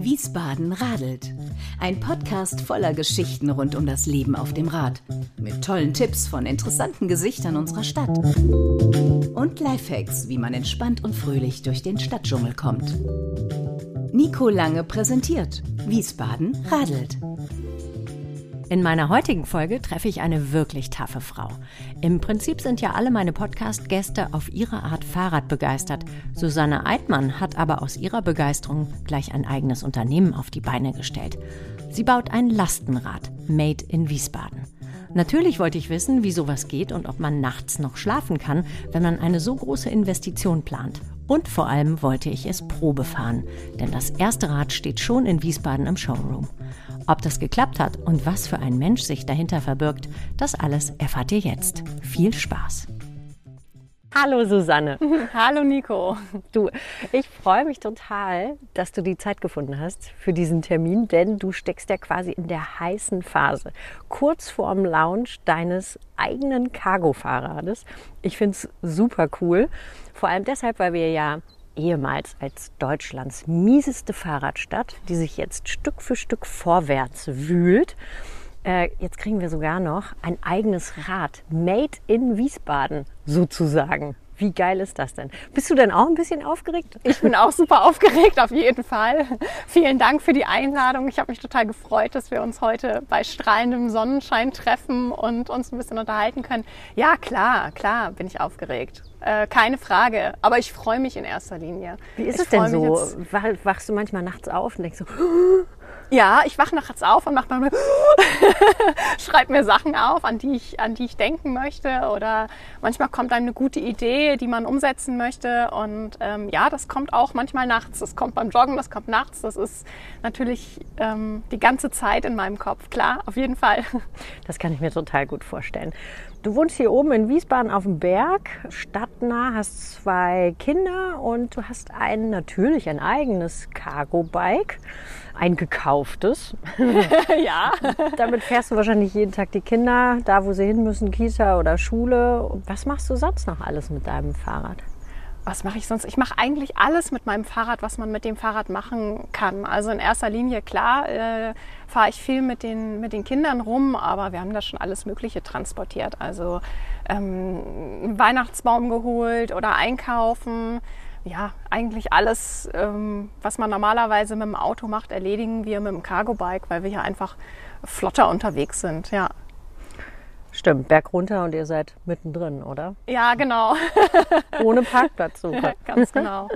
Wiesbaden radelt. Ein Podcast voller Geschichten rund um das Leben auf dem Rad. Mit tollen Tipps von interessanten Gesichtern unserer Stadt. Und Lifehacks, wie man entspannt und fröhlich durch den Stadtdschungel kommt. Nico Lange präsentiert Wiesbaden radelt. In meiner heutigen Folge treffe ich eine wirklich taffe Frau. Im Prinzip sind ja alle meine Podcast-Gäste auf ihre Art Fahrrad begeistert. Susanne Eidmann hat aber aus ihrer Begeisterung gleich ein eigenes Unternehmen auf die Beine gestellt. Sie baut ein Lastenrad, Made in Wiesbaden. Natürlich wollte ich wissen, wie sowas geht und ob man nachts noch schlafen kann, wenn man eine so große Investition plant. Und vor allem wollte ich es Probe fahren, denn das erste Rad steht schon in Wiesbaden im Showroom. Ob das geklappt hat und was für ein Mensch sich dahinter verbirgt, das alles erfahrt ihr jetzt. Viel Spaß! Hallo Susanne. Hallo Nico. Du, ich freue mich total, dass du die Zeit gefunden hast für diesen Termin, denn du steckst ja quasi in der heißen Phase, kurz vorm Launch deines eigenen Cargo-Fahrrades. Ich finde es super cool, vor allem deshalb, weil wir ja ehemals als Deutschlands mieseste Fahrradstadt, die sich jetzt Stück für Stück vorwärts wühlt. Äh, jetzt kriegen wir sogar noch ein eigenes Rad, made in Wiesbaden sozusagen. Wie geil ist das denn? Bist du denn auch ein bisschen aufgeregt? Ich bin auch super aufgeregt, auf jeden Fall. Vielen Dank für die Einladung. Ich habe mich total gefreut, dass wir uns heute bei strahlendem Sonnenschein treffen und uns ein bisschen unterhalten können. Ja, klar, klar bin ich aufgeregt. Äh, keine Frage. Aber ich freue mich in erster Linie. Wie ist ich es denn so? Wachst du manchmal nachts auf und denkst so, ja, ich wache nachts auf und mache mal schreibe mir Sachen auf, an die ich an die ich denken möchte oder manchmal kommt einem eine gute Idee, die man umsetzen möchte und ähm, ja, das kommt auch manchmal nachts. Das kommt beim Joggen, das kommt nachts. Das ist natürlich ähm, die ganze Zeit in meinem Kopf. Klar, auf jeden Fall. Das kann ich mir total gut vorstellen. Du wohnst hier oben in Wiesbaden auf dem Berg, stadtnah, hast zwei Kinder und du hast ein natürlich ein eigenes Cargo-Bike, ein gekauftes. ja. Damit fährst du wahrscheinlich jeden Tag die Kinder da, wo sie hin müssen, Kita oder Schule. Was machst du sonst noch alles mit deinem Fahrrad? Was mache ich sonst? Ich mache eigentlich alles mit meinem Fahrrad, was man mit dem Fahrrad machen kann. Also in erster Linie, klar, äh, fahre ich viel mit den, mit den Kindern rum, aber wir haben da schon alles Mögliche transportiert. Also ähm, Weihnachtsbaum geholt oder einkaufen. Ja, eigentlich alles, ähm, was man normalerweise mit dem Auto macht, erledigen wir mit dem Cargo-Bike, weil wir hier einfach flotter unterwegs sind. Ja. Stimmt, Berg runter und ihr seid mittendrin, oder? Ja, genau. Ohne Parkplatz sogar. Ganz genau.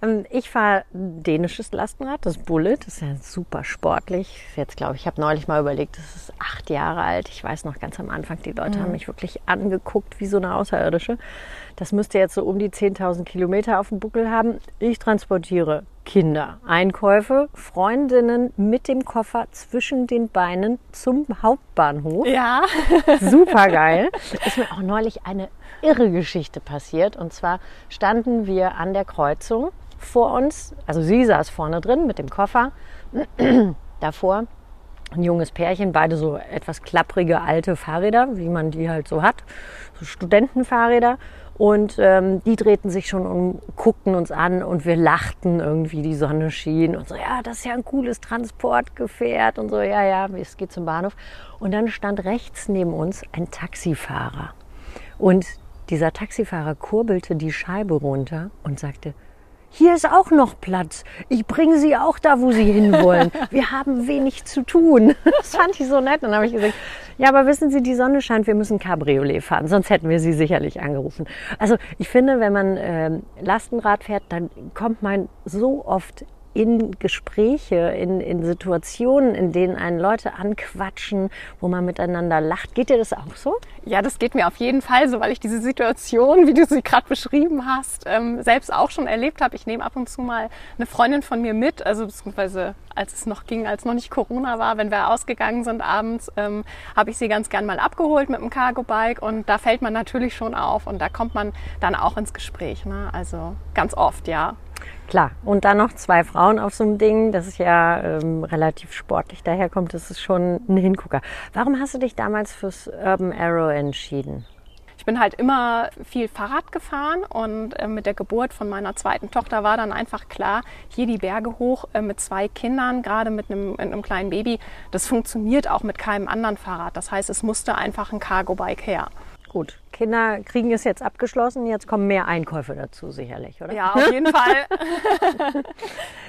Ähm, ich fahre dänisches Lastenrad, das Bullet. Das ist ja super sportlich. Jetzt glaube ich, ich habe neulich mal überlegt, das ist acht Jahre alt. Ich weiß noch ganz am Anfang, die Leute mhm. haben mich wirklich angeguckt wie so eine Außerirdische. Das müsste jetzt so um die 10.000 Kilometer auf dem Buckel haben. Ich transportiere Kinder, Einkäufe, Freundinnen mit dem Koffer zwischen den Beinen zum Hauptbahnhof. Ja. Super geil. Ist mir auch neulich eine irre Geschichte passiert. Und zwar standen wir an der Kreuzung vor uns, also sie saß vorne drin mit dem Koffer, davor ein junges Pärchen, beide so etwas klapprige alte Fahrräder, wie man die halt so hat, so Studentenfahrräder. Und ähm, die drehten sich schon um, guckten uns an und wir lachten irgendwie, die Sonne schien und so, ja, das ist ja ein cooles Transportgefährt und so, ja, ja, es geht zum Bahnhof. Und dann stand rechts neben uns ein Taxifahrer. Und dieser Taxifahrer kurbelte die Scheibe runter und sagte, hier ist auch noch Platz. Ich bringe Sie auch da, wo Sie hinwollen. Wir haben wenig zu tun. Das fand ich so nett. dann habe ich gesagt, ja, aber wissen Sie, die Sonne scheint, wir müssen Cabriolet fahren, sonst hätten wir Sie sicherlich angerufen. Also ich finde, wenn man äh, Lastenrad fährt, dann kommt man so oft in Gespräche, in, in Situationen, in denen einen Leute anquatschen, wo man miteinander lacht. Geht dir das auch so? Ja, das geht mir auf jeden Fall so, weil ich diese Situation, wie du sie gerade beschrieben hast, ähm, selbst auch schon erlebt habe. Ich nehme ab und zu mal eine Freundin von mir mit, also beziehungsweise als es noch ging, als noch nicht Corona war, wenn wir ausgegangen sind abends, ähm, habe ich sie ganz gern mal abgeholt mit dem Cargo-Bike und da fällt man natürlich schon auf und da kommt man dann auch ins Gespräch. Ne? Also ganz oft, ja. Klar, und dann noch zwei Frauen auf so einem Ding, das ist ja ähm, relativ sportlich daherkommt, das ist schon ein Hingucker. Warum hast du dich damals fürs Urban Arrow entschieden? Ich bin halt immer viel Fahrrad gefahren und äh, mit der Geburt von meiner zweiten Tochter war dann einfach klar, hier die Berge hoch äh, mit zwei Kindern, gerade mit einem, einem kleinen Baby, das funktioniert auch mit keinem anderen Fahrrad. Das heißt, es musste einfach ein Cargo-Bike her. Gut, Kinder kriegen es jetzt abgeschlossen, jetzt kommen mehr Einkäufe dazu sicherlich, oder? Ja, auf jeden Fall.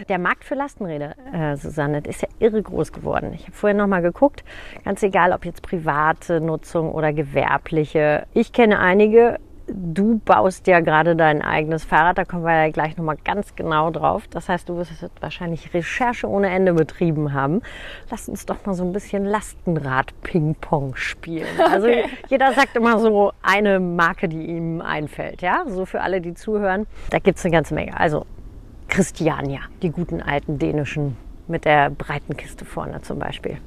Der Markt für Lastenräder, äh, Susanne, ist ja irre groß geworden. Ich habe vorher noch mal geguckt, ganz egal, ob jetzt private Nutzung oder gewerbliche. Ich kenne einige, du baust ja gerade dein eigenes Fahrrad, da kommen wir ja gleich nochmal ganz genau drauf. Das heißt, du wirst wahrscheinlich Recherche ohne Ende betrieben haben. Lass uns doch mal so ein bisschen Lastenrad-Ping-Pong spielen. Also okay. jeder sagt immer so eine Marke, die ihm einfällt. Ja, so für alle, die zuhören. Da gibt es eine ganze Menge. Also Christiania, die guten alten dänischen mit der breiten Kiste vorne zum Beispiel.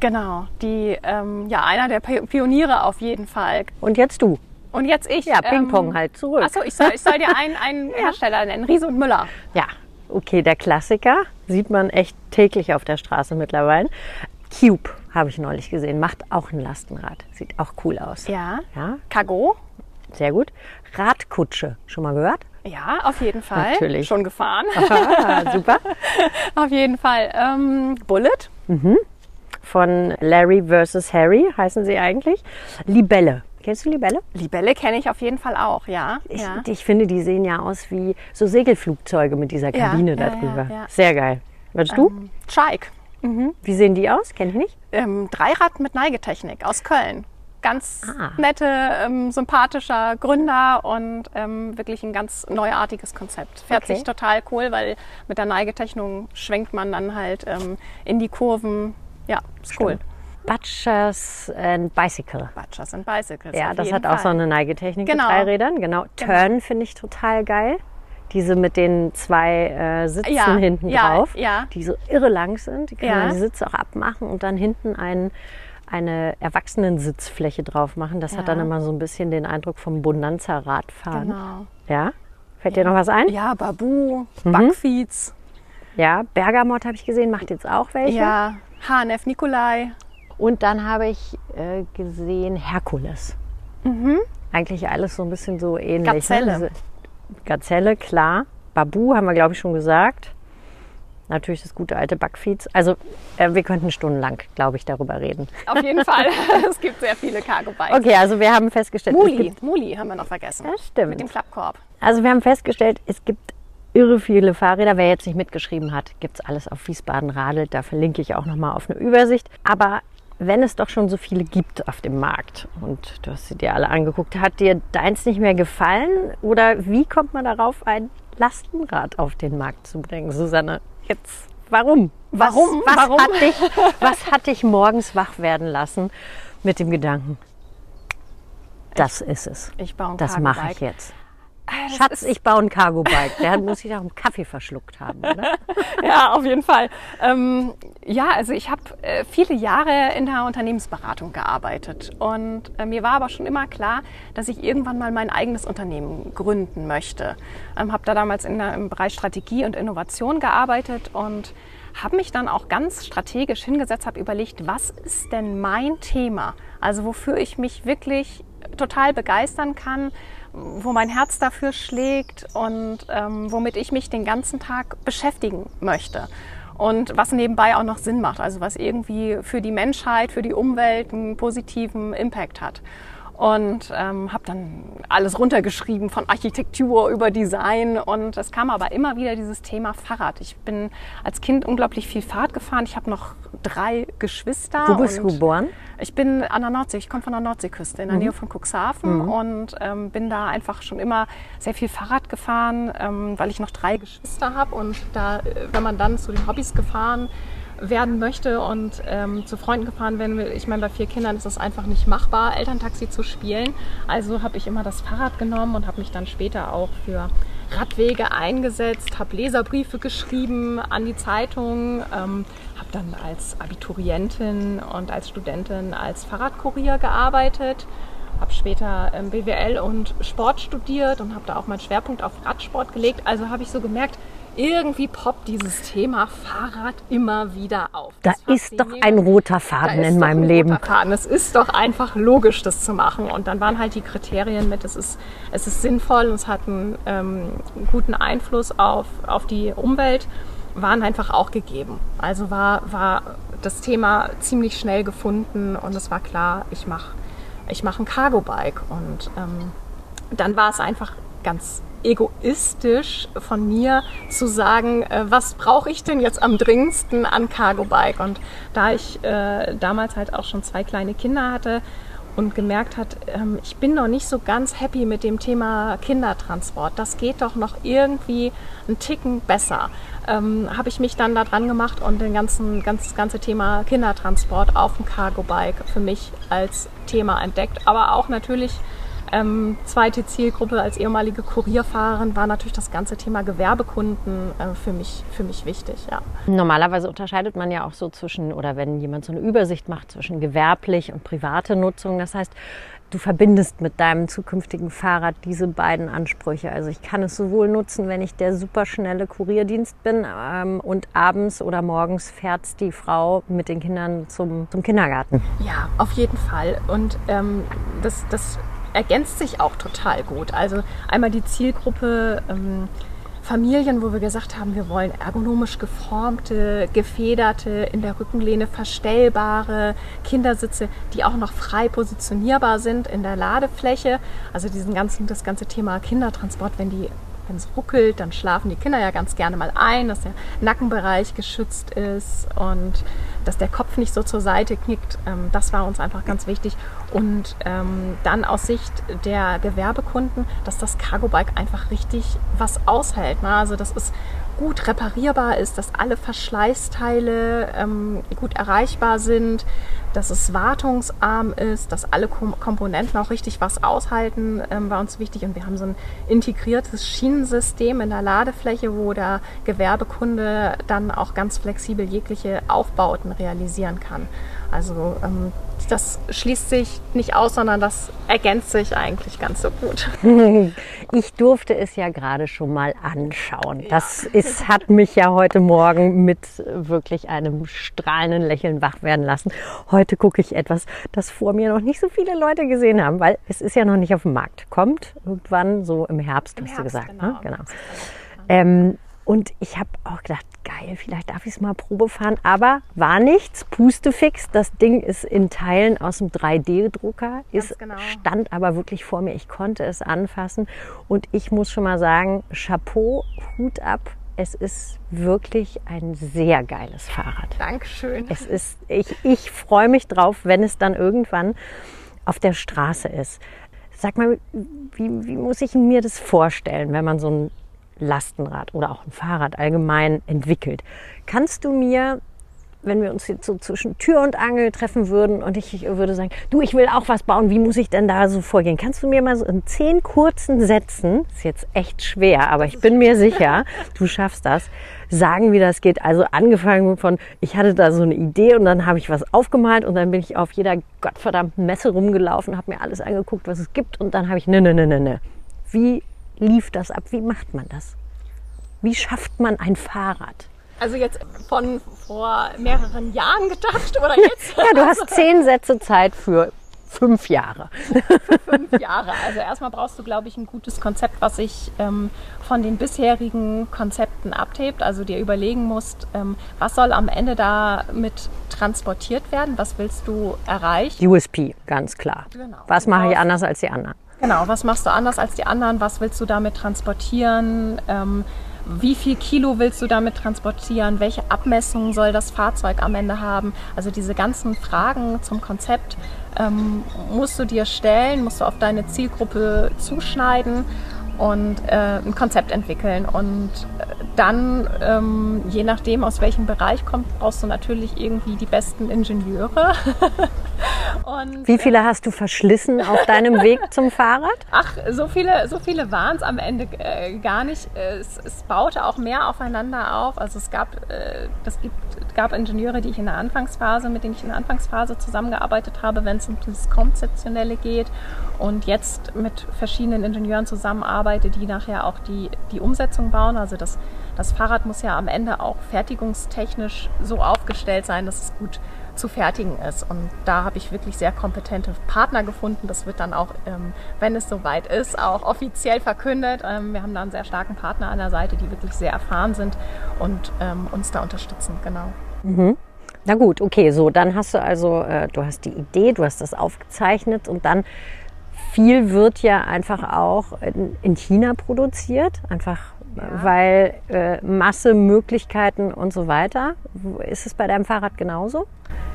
Genau, die ähm, ja einer der Pioniere auf jeden Fall. Und jetzt du. Und jetzt ich. Ja, Ping-Pong ähm, halt zurück. Achso, ich soll, ich soll dir einen, einen. Hersteller nennen, Riese und Müller. Ja, okay, der Klassiker sieht man echt täglich auf der Straße mittlerweile. Cube habe ich neulich gesehen, macht auch ein Lastenrad. Sieht auch cool aus. Ja. ja. Cargo. Sehr gut. Radkutsche, schon mal gehört? Ja, auf jeden Fall. Natürlich. Schon gefahren. Aha, super. auf jeden Fall. Ähm, Bullet. Mhm. Von Larry versus Harry heißen sie eigentlich. Libelle. Kennst du Libelle? Libelle kenne ich auf jeden Fall auch, ja. Ich, ja. ich finde, die sehen ja aus wie so Segelflugzeuge mit dieser Kabine ja, da drüber. Ja, Sehr geil. Würdest du? Ähm. Mhm. Wie sehen die aus? Kenne ich nicht. Ähm, Dreirad mit Neigetechnik aus Köln. Ganz ah. nette, ähm, sympathischer Gründer und ähm, wirklich ein ganz neuartiges Konzept. Fährt okay. sich total cool, weil mit der Neigetechnik schwenkt man dann halt ähm, in die Kurven. Ja, ist Stimmt. cool. Butchers and Bicycle. Butchers and Bicycles. Ja, das hat Fall. auch so eine Neigetechnik genau. mit drei Rädern. Genau. genau. Turn finde ich total geil. Diese mit den zwei äh, Sitzen ja, hinten ja, drauf, ja. die so irre lang sind. Die kann man die Sitze auch abmachen und dann hinten ein, eine Erwachsenensitzfläche drauf machen. Das hat dann immer so ein bisschen den Eindruck vom Bonanza-Radfahren. Genau. Ja? Fällt dir noch was ein? Ja, Babu, mhm. Backfiets. Ja, Bergamot habe ich gesehen, macht jetzt auch welche. Ja, HNF Nikolai. Und dann habe ich äh, gesehen Herkules. Mhm. Eigentlich alles so ein bisschen so ähnlich. Ne? Gazelle. Ne? Gazelle, klar. Babu haben wir, glaube ich, schon gesagt. Natürlich das gute alte Backfeeds. Also äh, wir könnten stundenlang, glaube ich, darüber reden. Auf jeden Fall. es gibt sehr viele Cargo-Bikes. Okay, also wir haben festgestellt... Muli, Muli haben wir noch vergessen. Das stimmt. Mit dem Klappkorb. Also wir haben festgestellt, es gibt irre viele Fahrräder. Wer jetzt nicht mitgeschrieben hat, gibt es alles auf Wiesbaden Radelt. Da verlinke ich auch nochmal auf eine Übersicht. Aber wenn es doch schon so viele gibt auf dem Markt und du hast sie dir alle angeguckt, hat dir deins nicht mehr gefallen oder wie kommt man darauf, ein Lastenrad auf den Markt zu bringen, Susanne? Jetzt, warum? Warum? Was, was, warum? Hat, dich, was hat dich morgens wach werden lassen mit dem Gedanken, das ich, ist es. Ich baue ein Das mache ich jetzt. Ah, Schatz, ich baue ein Cargo-Bike. Der muss sich auch einen Kaffee verschluckt haben, oder? ja, auf jeden Fall. Ähm, ja, also ich habe äh, viele Jahre in der Unternehmensberatung gearbeitet und äh, mir war aber schon immer klar, dass ich irgendwann mal mein eigenes Unternehmen gründen möchte. Ähm, habe da damals in im Bereich Strategie und Innovation gearbeitet und habe mich dann auch ganz strategisch hingesetzt, habe überlegt, was ist denn mein Thema? Also wofür ich mich wirklich total begeistern kann, wo mein Herz dafür schlägt und ähm, womit ich mich den ganzen Tag beschäftigen möchte. Und was nebenbei auch noch Sinn macht, also was irgendwie für die Menschheit, für die Umwelt einen positiven Impact hat und ähm, habe dann alles runtergeschrieben von Architektur über Design und es kam aber immer wieder dieses Thema Fahrrad. Ich bin als Kind unglaublich viel Fahrt gefahren. Ich habe noch drei Geschwister. Wo bist du geboren? Ich bin an der Nordsee. Ich komme von der Nordseeküste in der mhm. Nähe von Cuxhaven mhm. und ähm, bin da einfach schon immer sehr viel Fahrrad gefahren, ähm, weil ich noch drei Geschwister habe und da, äh, wenn man dann zu den Hobbys gefahren werden möchte und ähm, zu Freunden gefahren werden will. Ich meine, bei vier Kindern ist es einfach nicht machbar, Elterntaxi zu spielen. Also habe ich immer das Fahrrad genommen und habe mich dann später auch für Radwege eingesetzt, habe Leserbriefe geschrieben an die Zeitung, ähm, habe dann als Abiturientin und als Studentin als Fahrradkurier gearbeitet, habe später ähm, BWL und Sport studiert und habe da auch meinen Schwerpunkt auf Radsport gelegt. Also habe ich so gemerkt, irgendwie poppt dieses Thema Fahrrad immer wieder auf. Da ist doch ein roter Faden in meinem Leben. Faden. Es ist doch einfach logisch, das zu machen. Und dann waren halt die Kriterien mit, es ist, es ist sinnvoll und es hat einen ähm, guten Einfluss auf, auf die Umwelt, waren einfach auch gegeben. Also war, war das Thema ziemlich schnell gefunden und es war klar, ich mache ich mach ein Cargo-Bike. Und ähm, dann war es einfach ganz egoistisch von mir zu sagen, äh, was brauche ich denn jetzt am dringendsten an Cargo Bike? Und da ich äh, damals halt auch schon zwei kleine Kinder hatte und gemerkt hat, ähm, ich bin noch nicht so ganz happy mit dem Thema Kindertransport. Das geht doch noch irgendwie einen Ticken besser. Ähm, habe ich mich dann da dran gemacht und den ganzen, ganz, das ganze Thema Kindertransport auf dem Cargo Bike für mich als Thema entdeckt. Aber auch natürlich ähm, zweite Zielgruppe als ehemalige Kurierfahrerin war natürlich das ganze Thema Gewerbekunden äh, für, mich, für mich wichtig. Ja. Normalerweise unterscheidet man ja auch so zwischen, oder wenn jemand so eine Übersicht macht, zwischen gewerblich und private Nutzung. Das heißt, du verbindest mit deinem zukünftigen Fahrrad diese beiden Ansprüche. Also ich kann es sowohl nutzen, wenn ich der superschnelle Kurierdienst bin ähm, und abends oder morgens fährt die Frau mit den Kindern zum, zum Kindergarten. Ja, auf jeden Fall. Und ähm, das, das ergänzt sich auch total gut. Also einmal die Zielgruppe ähm, Familien, wo wir gesagt haben, wir wollen ergonomisch geformte, gefederte, in der Rückenlehne verstellbare Kindersitze, die auch noch frei positionierbar sind in der Ladefläche. Also diesen ganzen, das ganze Thema Kindertransport, wenn die wenn es ruckelt, dann schlafen die Kinder ja ganz gerne mal ein, dass der Nackenbereich geschützt ist und dass der Kopf nicht so zur Seite knickt. Ähm, das war uns einfach ganz wichtig. Und ähm, dann aus Sicht der Gewerbekunden, dass das Cargo Bike einfach richtig was aushält. Ne? Also das ist gut reparierbar ist, dass alle Verschleißteile ähm, gut erreichbar sind, dass es wartungsarm ist, dass alle Kom Komponenten auch richtig was aushalten, ähm, war uns wichtig. Und wir haben so ein integriertes Schienensystem in der Ladefläche, wo der Gewerbekunde dann auch ganz flexibel jegliche Aufbauten realisieren kann. Also ähm, das schließt sich nicht aus, sondern das ergänzt sich eigentlich ganz so gut. Ich durfte es ja gerade schon mal anschauen. Das ist, hat mich ja heute Morgen mit wirklich einem strahlenden Lächeln wach werden lassen. Heute gucke ich etwas, das vor mir noch nicht so viele Leute gesehen haben, weil es ist ja noch nicht auf dem Markt. Kommt irgendwann so im Herbst, Im hast Herbst, du gesagt. Genau. Ne? genau. Ähm, und ich habe auch gedacht, geil, vielleicht darf ich es mal Probe fahren. Aber war nichts, pustefix. Das Ding ist in Teilen aus dem 3D-Drucker, genau. stand aber wirklich vor mir. Ich konnte es anfassen. Und ich muss schon mal sagen, Chapeau, Hut ab. Es ist wirklich ein sehr geiles Fahrrad. Dankeschön. Es ist, ich, ich freue mich drauf, wenn es dann irgendwann auf der Straße ist. Sag mal, wie, wie muss ich mir das vorstellen, wenn man so ein Lastenrad oder auch ein Fahrrad allgemein entwickelt. Kannst du mir, wenn wir uns jetzt so zwischen Tür und Angel treffen würden und ich würde sagen, du, ich will auch was bauen, wie muss ich denn da so vorgehen? Kannst du mir mal so in zehn kurzen Sätzen, ist jetzt echt schwer, aber ich bin mir sicher, du schaffst das, sagen, wie das geht. Also angefangen von, ich hatte da so eine Idee und dann habe ich was aufgemalt und dann bin ich auf jeder gottverdammten Messe rumgelaufen, habe mir alles angeguckt, was es gibt und dann habe ich, ne, ne, ne, ne, ne. Wie lief das ab? Wie macht man das? Wie schafft man ein Fahrrad? Also jetzt von vor mehreren Jahren gedacht oder jetzt? ja, du hast zehn Sätze Zeit für fünf Jahre. für fünf Jahre. Also erstmal brauchst du, glaube ich, ein gutes Konzept, was sich ähm, von den bisherigen Konzepten abhebt. Also dir überlegen musst, ähm, was soll am Ende damit transportiert werden? Was willst du erreichen? USP, ganz klar. Genau. Was mache ich anders als die anderen? Genau, was machst du anders als die anderen? Was willst du damit transportieren? Ähm, wie viel Kilo willst du damit transportieren? Welche Abmessungen soll das Fahrzeug am Ende haben? Also diese ganzen Fragen zum Konzept ähm, musst du dir stellen, musst du auf deine Zielgruppe zuschneiden und äh, ein Konzept entwickeln. Und äh, dann, ähm, je nachdem, aus welchem Bereich kommt, brauchst du natürlich irgendwie die besten Ingenieure. Und, Wie viele hast du verschlissen auf deinem Weg zum Fahrrad? Ach, so viele, so viele waren es am Ende äh, gar nicht. Es, es, baute auch mehr aufeinander auf. Also es gab, äh, das gibt, gab Ingenieure, die ich in der Anfangsphase, mit denen ich in der Anfangsphase zusammengearbeitet habe, wenn es um das Konzeptionelle geht. Und jetzt mit verschiedenen Ingenieuren zusammenarbeite, die nachher auch die, die Umsetzung bauen. Also das, das Fahrrad muss ja am Ende auch fertigungstechnisch so aufgestellt sein, dass es gut zu fertigen ist. Und da habe ich wirklich sehr kompetente Partner gefunden. Das wird dann auch, ähm, wenn es soweit ist, auch offiziell verkündet. Ähm, wir haben da einen sehr starken Partner an der Seite, die wirklich sehr erfahren sind und ähm, uns da unterstützen. Genau. Mhm. Na gut, okay, so dann hast du also, äh, du hast die Idee, du hast das aufgezeichnet und dann viel wird ja einfach auch in, in China produziert, einfach ja. weil äh, Masse, Möglichkeiten und so weiter. Ist es bei deinem Fahrrad genauso?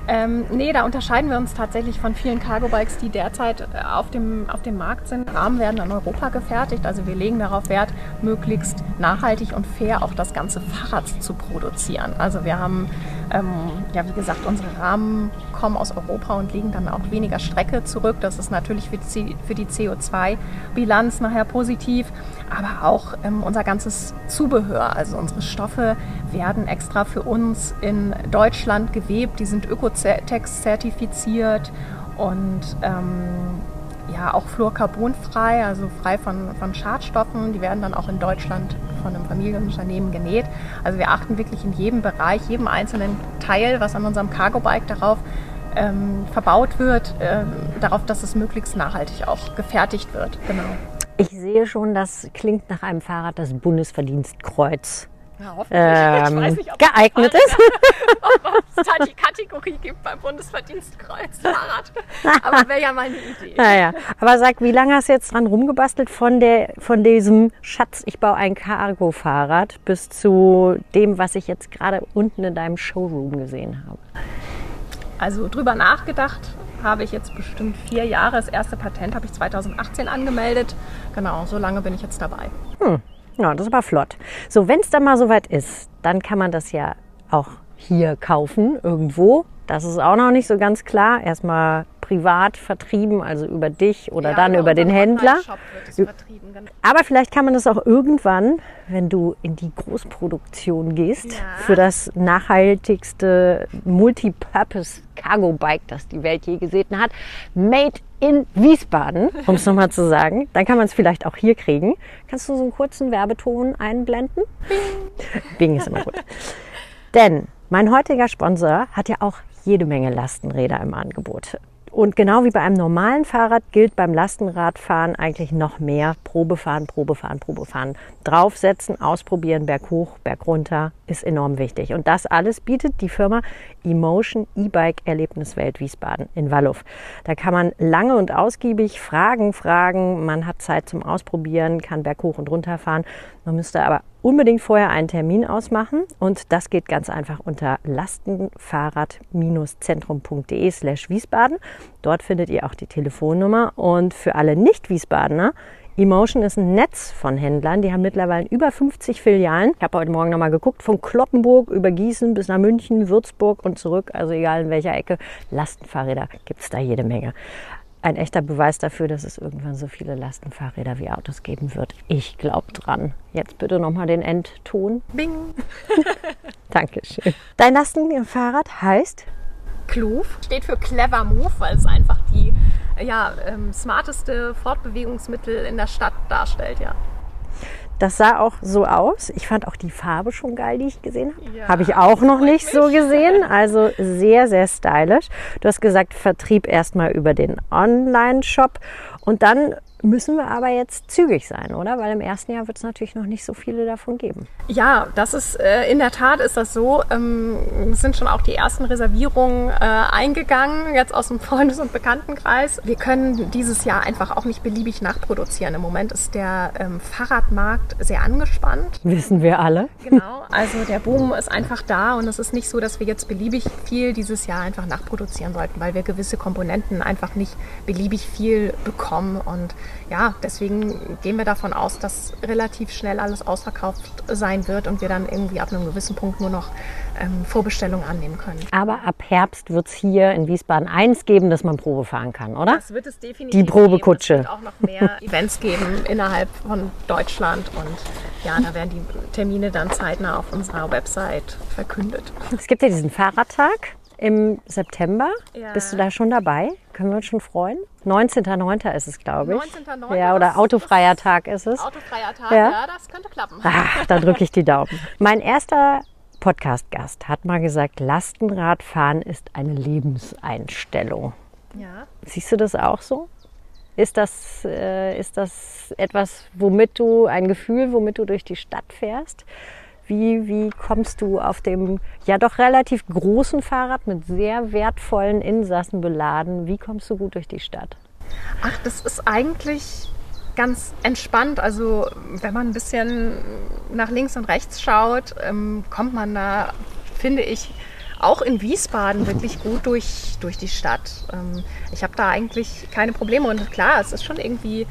Ähm, nee, da unterscheiden wir uns tatsächlich von vielen Cargo-Bikes, die derzeit äh, auf dem, auf dem Markt sind. Rahmen werden in Europa gefertigt. Also wir legen darauf Wert, möglichst nachhaltig und fair auch das ganze Fahrrad zu produzieren. Also wir haben, ähm, ja wie gesagt, unsere Rahmen kommen aus Europa und legen dann auch weniger Strecke zurück. Das ist natürlich für die, für die CO2-Bilanz nachher positiv. Aber auch ähm, unser ganzes Zubehör, also unsere Stoffe werden extra für uns in Deutschland gewebt. Die sind Ökotex zertifiziert und ähm, ja auch fluorcarbonfrei, also frei von, von Schadstoffen. Die werden dann auch in Deutschland von einem Familienunternehmen genäht. Also wir achten wirklich in jedem Bereich, jedem einzelnen Teil, was an unserem Cargo-Bike darauf ähm, verbaut wird, äh, darauf, dass es möglichst nachhaltig auch gefertigt wird. Genau. Ich sehe schon, das klingt nach einem Fahrrad, das Bundesverdienstkreuz ja, ähm, nicht, geeignet ist. ob es da die Kategorie gibt beim Bundesverdienstkreuz Fahrrad. Aber wäre ja mal eine Idee. Naja, aber sag, wie lange hast du jetzt dran rumgebastelt von, der, von diesem Schatz, ich baue ein Cargo-Fahrrad bis zu dem, was ich jetzt gerade unten in deinem Showroom gesehen habe? Also drüber nachgedacht habe ich jetzt bestimmt vier Jahre. Das erste Patent habe ich 2018 angemeldet. Genau, so lange bin ich jetzt dabei. Hm. Ja, das ist aber flott. So, wenn es dann mal soweit ist, dann kann man das ja auch hier kaufen, irgendwo. Das ist auch noch nicht so ganz klar. Erstmal privat vertrieben, also über dich oder ja, dann über den Händler. Genau. Aber vielleicht kann man das auch irgendwann, wenn du in die Großproduktion gehst, ja. für das nachhaltigste Multipurpose Cargo Bike, das die Welt je gesehen hat, made in Wiesbaden, um es nochmal zu sagen. Dann kann man es vielleicht auch hier kriegen. Kannst du so einen kurzen Werbeton einblenden? Bing, Bing ist immer gut. Denn mein heutiger Sponsor hat ja auch jede Menge Lastenräder im Angebot. Und genau wie bei einem normalen Fahrrad gilt beim Lastenradfahren eigentlich noch mehr. Probefahren, Probefahren, Probefahren. Draufsetzen, ausprobieren, Berg hoch, Berg runter ist enorm wichtig. Und das alles bietet die Firma Emotion E-Bike Erlebniswelt Wiesbaden in Walluff. Da kann man lange und ausgiebig Fragen fragen. Man hat Zeit zum Ausprobieren, kann Berg hoch und runter fahren. Man müsste aber unbedingt vorher einen Termin ausmachen und das geht ganz einfach unter lastenfahrrad-zentrum.de slash Wiesbaden. Dort findet ihr auch die Telefonnummer und für alle Nicht-Wiesbadener Emotion ist ein Netz von Händlern. Die haben mittlerweile über 50 Filialen. Ich habe heute Morgen nochmal geguckt, von Kloppenburg über Gießen bis nach München, Würzburg und zurück. Also egal in welcher Ecke. Lastenfahrräder gibt es da jede Menge ein echter Beweis dafür, dass es irgendwann so viele Lastenfahrräder wie Autos geben wird. Ich glaube dran. Jetzt bitte nochmal den Endton. Bing. Dankeschön. Dein Lastenfahrrad heißt? Kloof. Steht für Clever Move, weil es einfach die ja, ähm, smarteste Fortbewegungsmittel in der Stadt darstellt, ja. Das sah auch so aus. Ich fand auch die Farbe schon geil, die ich gesehen habe. Ja, habe ich auch noch nicht mich. so gesehen. Also sehr, sehr stylisch. Du hast gesagt, Vertrieb erstmal über den Online-Shop und dann müssen wir aber jetzt zügig sein, oder? Weil im ersten Jahr wird es natürlich noch nicht so viele davon geben. Ja, das ist äh, in der Tat ist das so. Ähm, es sind schon auch die ersten Reservierungen äh, eingegangen, jetzt aus dem Freundes- und Bekanntenkreis. Wir können dieses Jahr einfach auch nicht beliebig nachproduzieren. Im Moment ist der ähm, Fahrradmarkt sehr angespannt. Wissen wir alle. Genau, also der Boom ist einfach da und es ist nicht so, dass wir jetzt beliebig viel dieses Jahr einfach nachproduzieren sollten, weil wir gewisse Komponenten einfach nicht beliebig viel bekommen und ja, deswegen gehen wir davon aus, dass relativ schnell alles ausverkauft sein wird und wir dann irgendwie ab einem gewissen Punkt nur noch ähm, Vorbestellungen annehmen können. Aber ab Herbst wird es hier in Wiesbaden eins geben, dass man Probe fahren kann, oder? Das wird es definitiv Die Probekutsche. Geben. Es wird auch noch mehr Events geben innerhalb von Deutschland und ja, da werden die Termine dann zeitnah auf unserer Website verkündet. Es gibt ja diesen Fahrradtag im September. Ja. Bist du da schon dabei? Können wir uns schon freuen? 19.09. ist es, glaube ich. 19.09. Ja, oder autofreier Tag ist es. Autofreier Tag, Ja. ja, das könnte klappen. Ach, da drücke ich die Daumen. Mein erster Podcast-Gast hat mal gesagt, Lastenradfahren ist eine Lebenseinstellung. Ja. Siehst du das auch so? Ist das, äh, ist das etwas, womit du, ein Gefühl, womit du durch die Stadt fährst? Wie, wie kommst du auf dem ja doch relativ großen Fahrrad mit sehr wertvollen Insassen beladen? Wie kommst du gut durch die Stadt? Ach, das ist eigentlich ganz entspannt. Also wenn man ein bisschen nach links und rechts schaut, ähm, kommt man da, finde ich, auch in Wiesbaden wirklich gut durch, durch die Stadt. Ähm, ich habe da eigentlich keine Probleme. Und klar, es ist schon irgendwie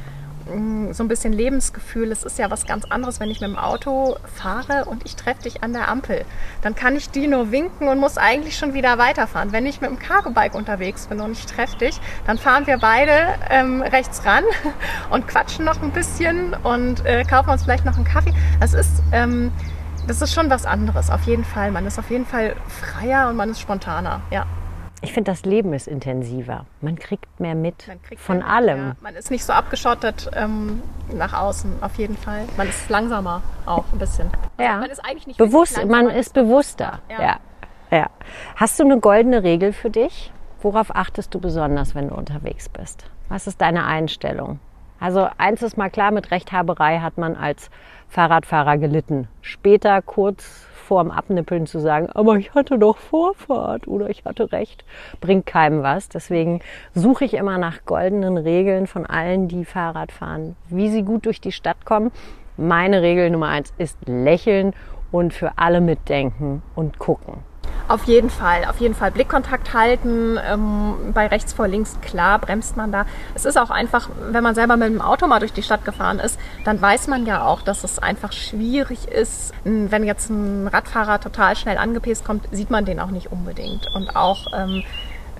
so ein bisschen Lebensgefühl. Es ist ja was ganz anderes, wenn ich mit dem Auto fahre und ich treffe dich an der Ampel. Dann kann ich die nur winken und muss eigentlich schon wieder weiterfahren. Wenn ich mit dem Cargo-Bike unterwegs bin und ich treffe dich, dann fahren wir beide ähm, rechts ran und quatschen noch ein bisschen und äh, kaufen uns vielleicht noch einen Kaffee. Das ist, ähm, das ist schon was anderes, auf jeden Fall. Man ist auf jeden Fall freier und man ist spontaner. Ja. Ich finde, das Leben ist intensiver. Man kriegt mehr mit kriegt von ja- allem. Ja, man ist nicht so abgeschottet ähm, nach außen, auf jeden Fall. Man ist langsamer auch ein bisschen. Ja. Man ist eigentlich nicht Bewusst, man ist bewusster. Ja. Ja. ja. Hast du eine goldene Regel für dich? Worauf achtest du besonders, wenn du unterwegs bist? Was ist deine Einstellung? Also eins ist mal klar, mit Rechthaberei hat man als Fahrradfahrer gelitten. Später kurz vorm Abnippeln zu sagen, aber ich hatte doch Vorfahrt oder ich hatte Recht, bringt keinem was. Deswegen suche ich immer nach goldenen Regeln von allen, die Fahrrad fahren, wie sie gut durch die Stadt kommen. Meine Regel Nummer eins ist lächeln und für alle mitdenken und gucken. Auf jeden Fall, auf jeden Fall Blickkontakt halten. Ähm, bei rechts vor links, klar, bremst man da. Es ist auch einfach, wenn man selber mit dem Auto mal durch die Stadt gefahren ist, dann weiß man ja auch, dass es einfach schwierig ist. Wenn jetzt ein Radfahrer total schnell angepäst kommt, sieht man den auch nicht unbedingt. Und auch ähm,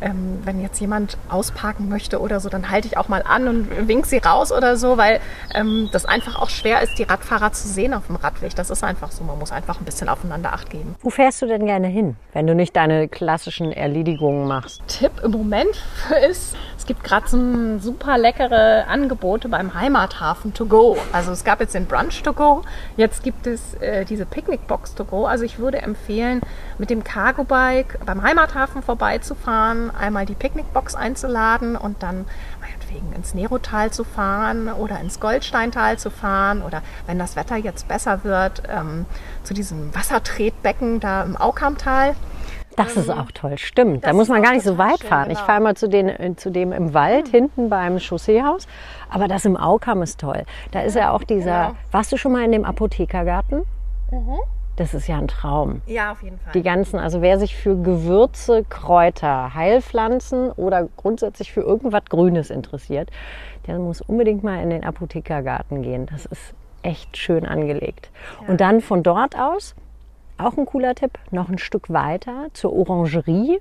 ähm, wenn jetzt jemand ausparken möchte oder so, dann halte ich auch mal an und wink sie raus oder so, weil ähm, das einfach auch schwer ist, die Radfahrer zu sehen auf dem Radweg. Das ist einfach so. Man muss einfach ein bisschen aufeinander Acht geben. Wo fährst du denn gerne hin, wenn du nicht deine klassischen Erledigungen machst? Tipp im Moment ist, es gibt gerade so super leckere Angebote beim Heimathafen to go. Also es gab jetzt den Brunch to go, jetzt gibt es äh, diese Picknickbox to go. Also ich würde empfehlen, mit dem Cargo Bike beim Heimathafen vorbeizufahren, einmal die Picknickbox einzuladen und dann meinetwegen ins Nerotal zu fahren oder ins Goldsteintal zu fahren oder wenn das Wetter jetzt besser wird, ähm, zu diesem Wassertretbecken da im Aukamtal. Das ist auch toll, stimmt. Da das muss ist man gar nicht so weit schön, fahren. Ich genau. fahre mal zu, den, äh, zu dem im Wald, hinten beim Chausseehaus. Aber das im Aukam ist toll. Da ist ja auch dieser. genau. Warst du schon mal in dem Apothekergarten? Das ist ja ein Traum. Ja, auf jeden Fall. Die ganzen, also wer sich für Gewürze, Kräuter, Heilpflanzen oder grundsätzlich für irgendwas Grünes interessiert, der muss unbedingt mal in den Apothekergarten gehen. Das ist echt schön angelegt. Und dann von dort aus, auch ein cooler Tipp, noch ein Stück weiter zur Orangerie,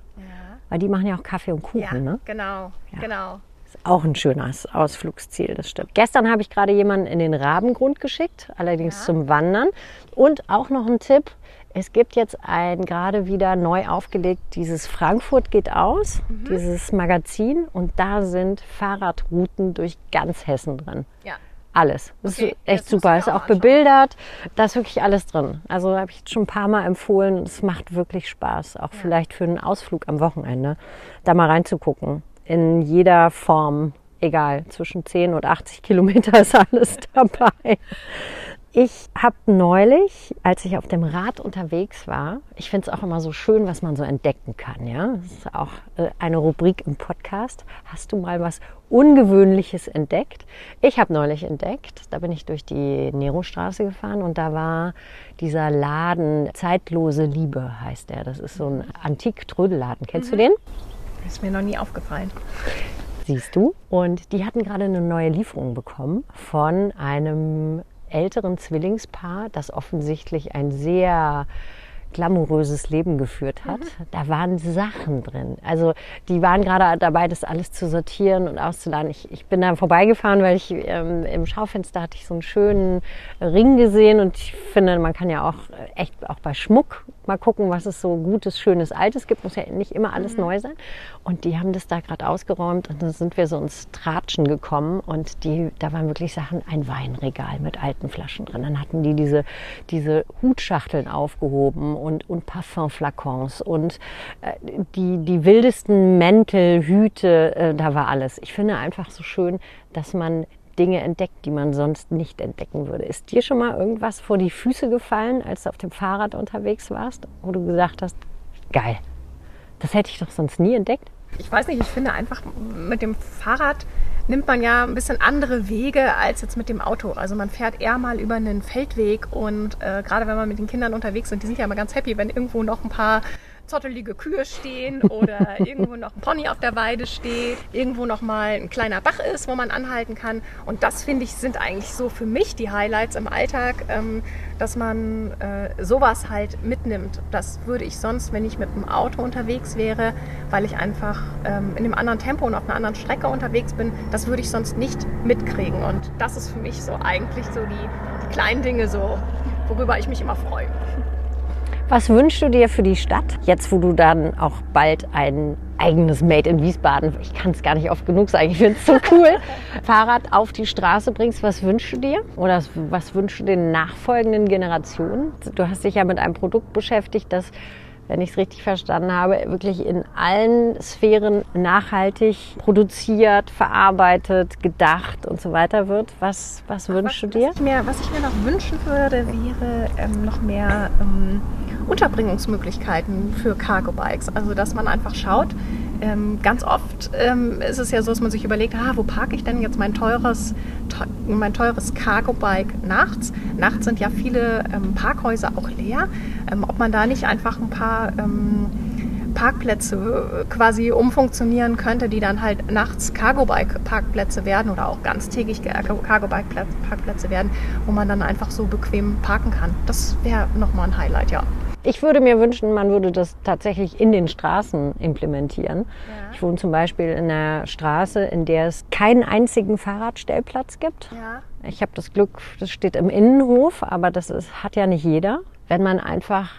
weil die machen ja auch Kaffee und Kuchen. Ja, Ne? genau, genau. Auch ein schönes Ausflugsziel, das stimmt. Gestern habe ich gerade jemanden in den Rabengrund geschickt, allerdings zum Wandern. Und auch noch ein Tipp. Es gibt jetzt ein gerade wieder neu aufgelegt, dieses Frankfurt geht aus, Mhm. dieses Magazin. Und da sind Fahrradrouten durch ganz Hessen drin. Ja. Alles. Das Okay, ist echt super. Ist auch bebildert. Da ist wirklich alles drin. Also habe ich jetzt schon ein paar Mal empfohlen. Es macht wirklich Spaß. Auch vielleicht für einen Ausflug am Wochenende, da mal reinzugucken. In jeder Form. Egal, zwischen 10 und 80 Kilometer ist alles dabei. Ich habe neulich, als ich auf dem Rad unterwegs war, ich finde es auch immer so schön, was man so entdecken kann. Ja, das ist auch äh, eine Rubrik im Podcast. Hast du mal was Ungewöhnliches entdeckt? Ich habe neulich entdeckt, da bin ich durch die Nerostraße gefahren und da war dieser Laden Zeitlose Liebe heißt der. Das ist so ein Antik-Trödelladen. Kennst du den? Ist mir noch nie aufgefallen. Siehst du? Und die hatten gerade eine neue Lieferung bekommen von einem älteren Zwillingspaar, das offensichtlich ein sehr glamouröses Leben geführt hat. Mhm. Da waren Sachen drin. Also die waren gerade dabei, das alles zu sortieren und auszuladen. Ich, ich bin da vorbeigefahren, weil ich ähm, im Schaufenster hatte ich so einen schönen Ring gesehen und ich finde, man kann ja auch echt auch bei Schmuck mal gucken, was es so Gutes, Schönes, Altes gibt. Muss ja nicht immer alles mhm. neu sein. Und die haben das da gerade ausgeräumt und dann sind wir so ins Tratschen gekommen und die, da waren wirklich Sachen, ein Weinregal mit alten Flaschen drin. Dann hatten die diese, diese Hutschachteln aufgehoben und, und Parfumflakons und äh, die, die wildesten Mäntel, Hüte, äh, da war alles. Ich finde einfach so schön, dass man Dinge entdeckt, die man sonst nicht entdecken würde. Ist dir schon mal irgendwas vor die Füße gefallen, als du auf dem Fahrrad unterwegs warst, wo du gesagt hast, geil, das hätte ich doch sonst nie entdeckt? Ich weiß nicht, ich finde einfach mit dem Fahrrad nimmt man ja ein bisschen andere Wege als jetzt mit dem Auto. Also man fährt eher mal über einen Feldweg und äh, gerade wenn man mit den Kindern unterwegs ist, die sind ja immer ganz happy, wenn irgendwo noch ein paar zottelige Kühe stehen oder irgendwo noch ein Pony auf der Weide steht, irgendwo noch mal ein kleiner Bach ist, wo man anhalten kann. Und das finde ich sind eigentlich so für mich die Highlights im Alltag, ähm, dass man äh, sowas halt mitnimmt. Das würde ich sonst, wenn ich mit dem Auto unterwegs wäre, weil ich einfach ähm, in einem anderen Tempo und auf einer anderen Strecke unterwegs bin, das würde ich sonst nicht mitkriegen. Und das ist für mich so eigentlich so die, die kleinen Dinge so, worüber ich mich immer freue. Was wünschst du dir für die Stadt, jetzt wo du dann auch bald ein eigenes Made in Wiesbaden, ich kann es gar nicht oft genug sagen, ich finde es so cool, Fahrrad auf die Straße bringst, was wünschst du dir? Oder was wünschst du den nachfolgenden Generationen? Du hast dich ja mit einem Produkt beschäftigt, das wenn ich es richtig verstanden habe, wirklich in allen Sphären nachhaltig produziert, verarbeitet, gedacht und so weiter wird. Was, was wünschst was, du dir? Was ich, mir, was ich mir noch wünschen würde, wäre ähm, noch mehr ähm, Unterbringungsmöglichkeiten für Cargo Bikes. Also dass man einfach schaut, ähm, ganz oft ähm, ist es ja so, dass man sich überlegt, ah, wo parke ich denn jetzt mein teures, te mein teures Cargo-Bike nachts? Nachts sind ja viele ähm, Parkhäuser auch leer. Ähm, ob man da nicht einfach ein paar ähm, Parkplätze äh, quasi umfunktionieren könnte, die dann halt nachts Cargo-Bike-Parkplätze werden oder auch ganztägig Cargo-Bike-Parkplätze werden, wo man dann einfach so bequem parken kann. Das wäre nochmal ein Highlight, ja. Ich würde mir wünschen, man würde das tatsächlich in den Straßen implementieren. Ja. Ich wohne zum Beispiel in einer Straße, in der es keinen einzigen Fahrradstellplatz gibt. Ja. Ich habe das Glück, das steht im Innenhof, aber das ist, hat ja nicht jeder. Wenn man einfach,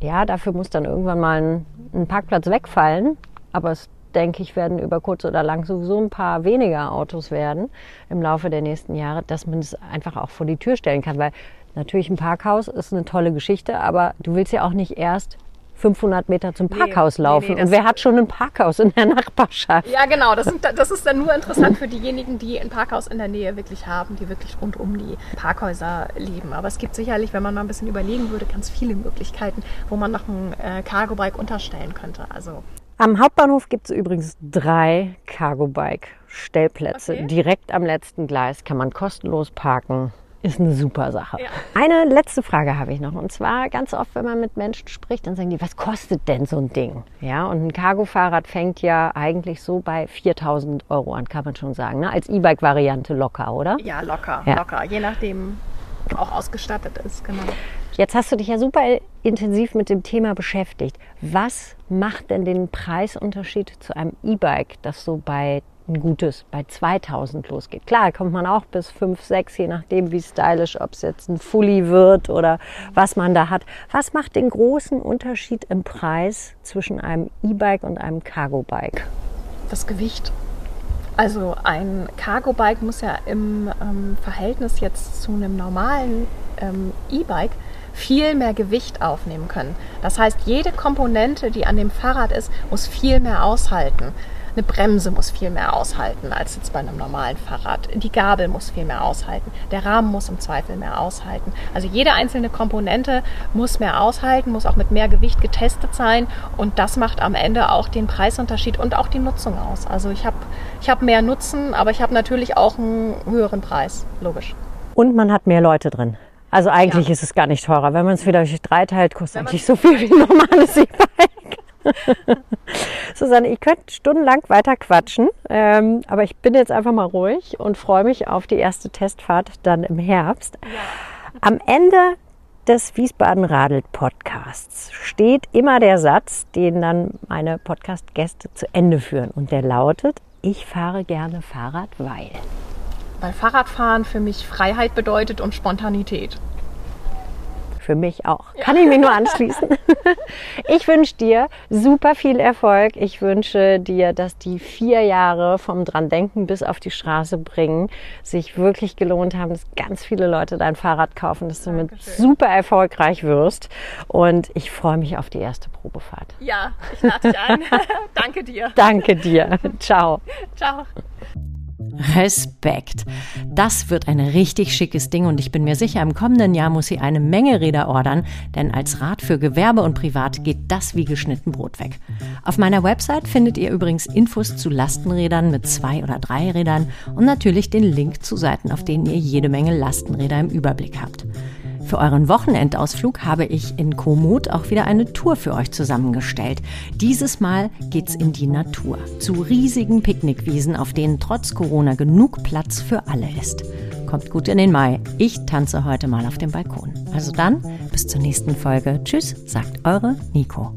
ja, dafür muss dann irgendwann mal ein, ein Parkplatz wegfallen, aber es denke ich, werden über kurz oder lang sowieso ein paar weniger Autos werden im Laufe der nächsten Jahre, dass man es einfach auch vor die Tür stellen kann. Weil Natürlich ein Parkhaus ist eine tolle Geschichte, aber du willst ja auch nicht erst 500 Meter zum Parkhaus nee, laufen. Nee, nee, und wer hat schon ein Parkhaus in der Nachbarschaft? Ja, genau. Das, sind, das, ist dann nur interessant für diejenigen, die ein Parkhaus in der Nähe wirklich haben, die wirklich rund um die Parkhäuser leben. Aber es gibt sicherlich, wenn man mal ein bisschen überlegen würde, ganz viele Möglichkeiten, wo man noch ein äh, Cargo-Bike unterstellen könnte. Also am Hauptbahnhof gibt es übrigens drei Cargo-Bike-Stellplätze. Okay. Direkt am letzten Gleis kann man kostenlos parken ist eine super Sache. Ja. Eine letzte Frage habe ich noch. Und zwar ganz oft, wenn man mit Menschen spricht, dann sagen die, was kostet denn so ein Ding? Ja, und ein Cargo-Fahrrad fängt ja eigentlich so bei 4000 Euro an, kann man schon sagen. Ne? Als E-Bike-Variante locker, oder? Ja, locker, ja. locker. Je nachdem auch ausgestattet ist, genau. Jetzt hast du dich ja super intensiv mit dem Thema beschäftigt. Was macht denn den Preisunterschied zu einem E-Bike, das so bei ein gutes bei 2000 losgeht. Klar, kommt man auch bis 5, 6, je nachdem wie stylisch, ob es jetzt ein Fully wird oder was man da hat. Was macht den großen Unterschied im Preis zwischen einem E-Bike und einem Cargo-Bike? Das Gewicht. Also ein Cargo-Bike muss ja im ähm, Verhältnis jetzt zu einem normalen ähm, E-Bike viel mehr Gewicht aufnehmen können. Das heißt, jede Komponente, die an dem Fahrrad ist, muss viel mehr aushalten. Eine Bremse muss viel mehr aushalten als jetzt bei einem normalen Fahrrad. Die Gabel muss viel mehr aushalten. Der Rahmen muss im Zweifel mehr aushalten. Also jede einzelne Komponente muss mehr aushalten, muss auch mit mehr Gewicht getestet sein. Und das macht am Ende auch den Preisunterschied und auch die Nutzung aus. Also ich habe ich hab mehr Nutzen, aber ich habe natürlich auch einen höheren Preis, logisch. Und man hat mehr Leute drin. Also eigentlich ja. ist es gar nicht teurer. Wenn man es wieder durch drei teilt, kostet eigentlich so viel wie ein normales E-Bike. Susanne, ich könnte stundenlang weiter quatschen, ähm, aber ich bin jetzt einfach mal ruhig und freue mich auf die erste Testfahrt dann im Herbst. Am Ende des Wiesbaden Radelt Podcasts steht immer der Satz, den dann meine Podcast-Gäste zu Ende führen. Und der lautet, ich fahre gerne Fahrrad, weil. Weil Fahrradfahren für mich Freiheit bedeutet und Spontanität für mich auch. Kann ich mich nur anschließen. Ich wünsche dir super viel Erfolg. Ich wünsche dir, dass die vier Jahre vom dran denken bis auf die Straße bringen sich wirklich gelohnt haben, dass ganz viele Leute dein Fahrrad kaufen, dass du Dankeschön. mit super erfolgreich wirst. Und ich freue mich auf die erste Probefahrt. Ja, ich lade dich ein. Danke dir. Danke dir. Ciao. Ciao. Respekt. Das wird ein richtig schickes Ding und ich bin mir sicher, im kommenden Jahr muss sie eine Menge Räder ordern, denn als Rad für Gewerbe und Privat geht das wie geschnitten Brot weg. Auf meiner Website findet ihr übrigens Infos zu Lastenrädern mit zwei oder drei Rädern und natürlich den Link zu Seiten, auf denen ihr jede Menge Lastenräder im Überblick habt. Für euren Wochenendausflug habe ich in Komoot auch wieder eine Tour für euch zusammengestellt. Dieses Mal geht's in die Natur, zu riesigen Picknickwiesen, auf denen trotz Corona genug Platz für alle ist. Kommt gut in den Mai. Ich tanze heute mal auf dem Balkon. Also dann, bis zur nächsten Folge. Tschüss, sagt eure Nico.